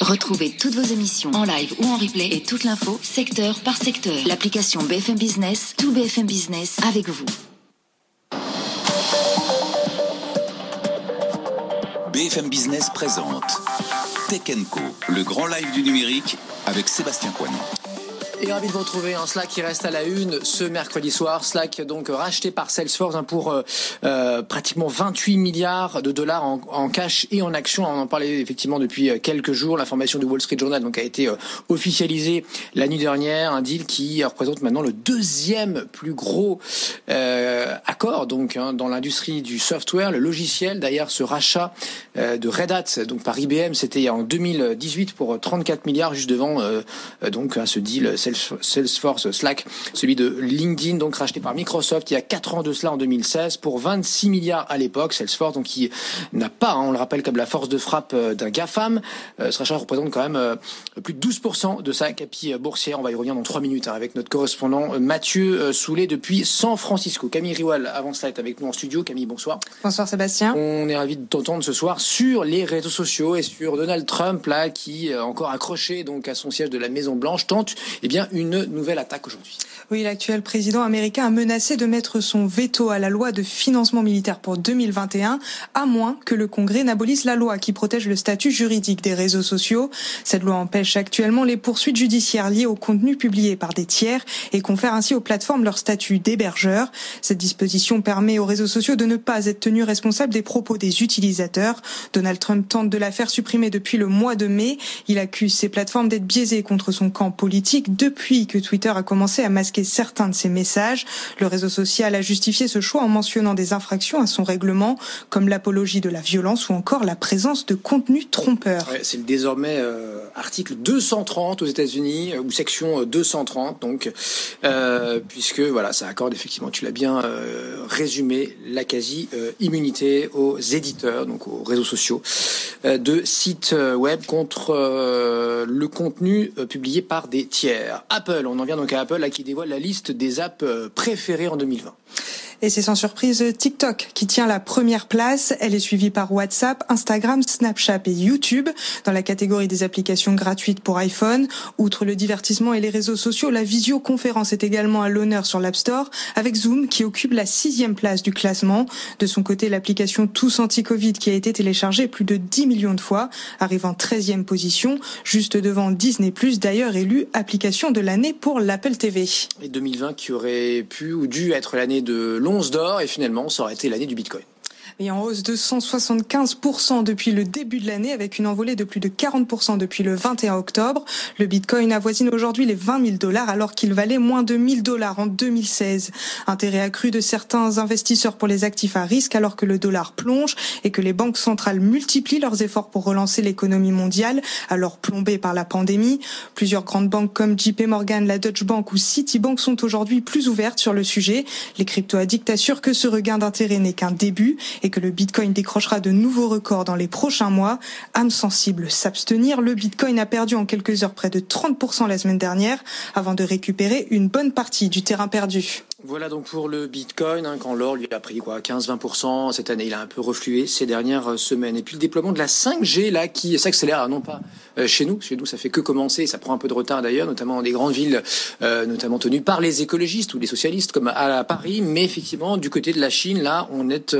Retrouvez toutes vos émissions en live ou en replay et toute l'info secteur par secteur. L'application BFM Business, tout BFM Business avec vous. BFM Business présente Tech Co, le grand live du numérique avec Sébastien Coinon. Et ravi de vous retrouver en Slack qui reste à la une ce mercredi soir. Slack donc racheté par Salesforce hein, pour euh, euh, pratiquement 28 milliards de dollars en, cash et en actions. On en parlait effectivement depuis euh, quelques jours. L'information du Wall Street Journal donc a été officialisée la nuit dernière. Un deal qui représente maintenant le deuxième plus gros accord donc hein, dans l'industrie du software, le logiciel. D'ailleurs, ce rachat de Red Hat donc par IBM, c'était en 2018 pour 34 milliards juste devant donc à ce deal. Slack, celui de LinkedIn, donc racheté par Microsoft il y a 4 ans de cela en 2016 pour 26 milliards à l'époque. Salesforce, donc qui n'a pas, hein, on le rappelle, comme la force de frappe euh, d'un GAFAM. Euh, ce rachat représente quand même euh, plus de 12% de sa capi boursière. On va y revenir dans 3 minutes hein, avec notre correspondant Mathieu Soulet depuis San Francisco. Camille Riwal, avant cela, est avec nous en studio. Camille, bonsoir. Bonsoir Sébastien. On est ravi de t'entendre ce soir sur les réseaux sociaux et sur Donald Trump, là, qui, encore accroché donc à son siège de la Maison Blanche, tente eh bien, une nouvelle attaque aujourd'hui. Oui, l'actuel président américain a menacé de mettre son veto à la loi de financement militaire pour 2021, à moins que le Congrès n'abolisse la loi qui protège le statut juridique des réseaux sociaux. Cette loi empêche actuellement les poursuites judiciaires liées au contenu publié par des tiers et confère ainsi aux plateformes leur statut d'hébergeur. Cette disposition permet aux réseaux sociaux de ne pas être tenus responsables des propos des utilisateurs. Donald Trump tente de la faire supprimer depuis le mois de mai. Il accuse ces plateformes d'être biaisées contre son camp politique depuis que Twitter a commencé à masquer certains de ses messages. Le réseau social a justifié ce choix en mentionnant des infractions à son règlement, comme l'apologie de la violence ou encore la présence de contenus trompeurs. Ouais, c'est le désormais euh, article 230 aux États-Unis euh, ou section 230, euh, donc puisque voilà, ça accorde effectivement, tu l'as bien résumé, la quasi-immunité aux éditeurs, donc aux réseaux sociaux, de sites web contre le contenu publié par des tiers. Apple, on en vient donc à Apple, là, qui dévoile la liste des apps euh, préférées en 2020. Et c'est sans surprise TikTok qui tient la première place. Elle est suivie par WhatsApp, Instagram, Snapchat et YouTube. Dans la catégorie des applications gratuites pour iPhone, outre le divertissement et les réseaux sociaux, la visioconférence est également à l'honneur sur l'App Store, avec Zoom qui occupe la sixième place du classement. De son côté, l'application Tous Anti-Covid qui a été téléchargée plus de 10 millions de fois, arrive en 13e position, juste devant Disney+, d'ailleurs élu application de l'année pour l'Apple TV. Et 2020 qui aurait pu ou dû être l'année de l'once d'or et finalement ça aurait été l'année du Bitcoin et en hausse de 175% depuis le début de l'année, avec une envolée de plus de 40% depuis le 21 octobre. Le Bitcoin avoisine aujourd'hui les 20 000 dollars, alors qu'il valait moins de 1000 dollars en 2016. Intérêt accru de certains investisseurs pour les actifs à risque, alors que le dollar plonge et que les banques centrales multiplient leurs efforts pour relancer l'économie mondiale, alors plombée par la pandémie. Plusieurs grandes banques comme JP Morgan, la Deutsche Bank ou Citibank sont aujourd'hui plus ouvertes sur le sujet. Les crypto-addicts assurent que ce regain d'intérêt n'est qu'un début et que le Bitcoin décrochera de nouveaux records dans les prochains mois. Âme sensible, s'abstenir. Le Bitcoin a perdu en quelques heures près de 30% la semaine dernière avant de récupérer une bonne partie du terrain perdu. Voilà donc pour le Bitcoin, hein, quand l'or lui a pris quoi 15-20%, cette année il a un peu reflué ces dernières semaines. Et puis le déploiement de la 5G là qui s'accélère, non pas chez nous. Chez nous, ça fait que commencer, ça prend un peu de retard d'ailleurs, notamment dans des grandes villes, notamment tenues par les écologistes ou les socialistes, comme à Paris. Mais effectivement, du côté de la Chine, là, on est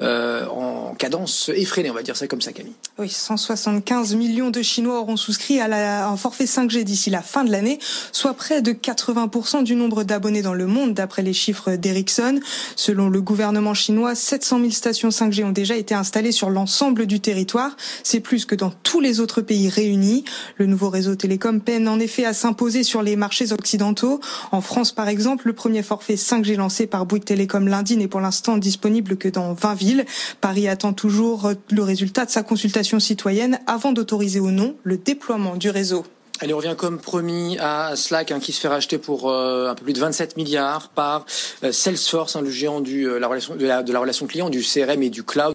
en cadence effrénée, on va dire ça comme ça, Camille. Oui, 175 millions de Chinois auront souscrit à un forfait 5G d'ici la fin de l'année, soit près de 80% du nombre d'abonnés dans le monde, d'après les chiffres d'Ericsson. Selon le gouvernement chinois, 700 000 stations 5G ont déjà été installées sur l'ensemble du territoire. C'est plus que dans tous les autres pays réunis. Le nouveau réseau télécom peine en effet à s'imposer sur les marchés occidentaux. En France, par exemple, le premier forfait 5G lancé par Bouygues Télécom lundi n'est pour l'instant disponible que dans 20 villes. Paris attend toujours le résultat de sa consultation citoyenne avant d'autoriser ou non le déploiement du réseau. Allez, on revient comme promis à Slack hein, qui se fait racheter pour euh, un peu plus de 27 milliards par euh, Salesforce, hein, le géant euh, de la relation client, du CRM et du cloud.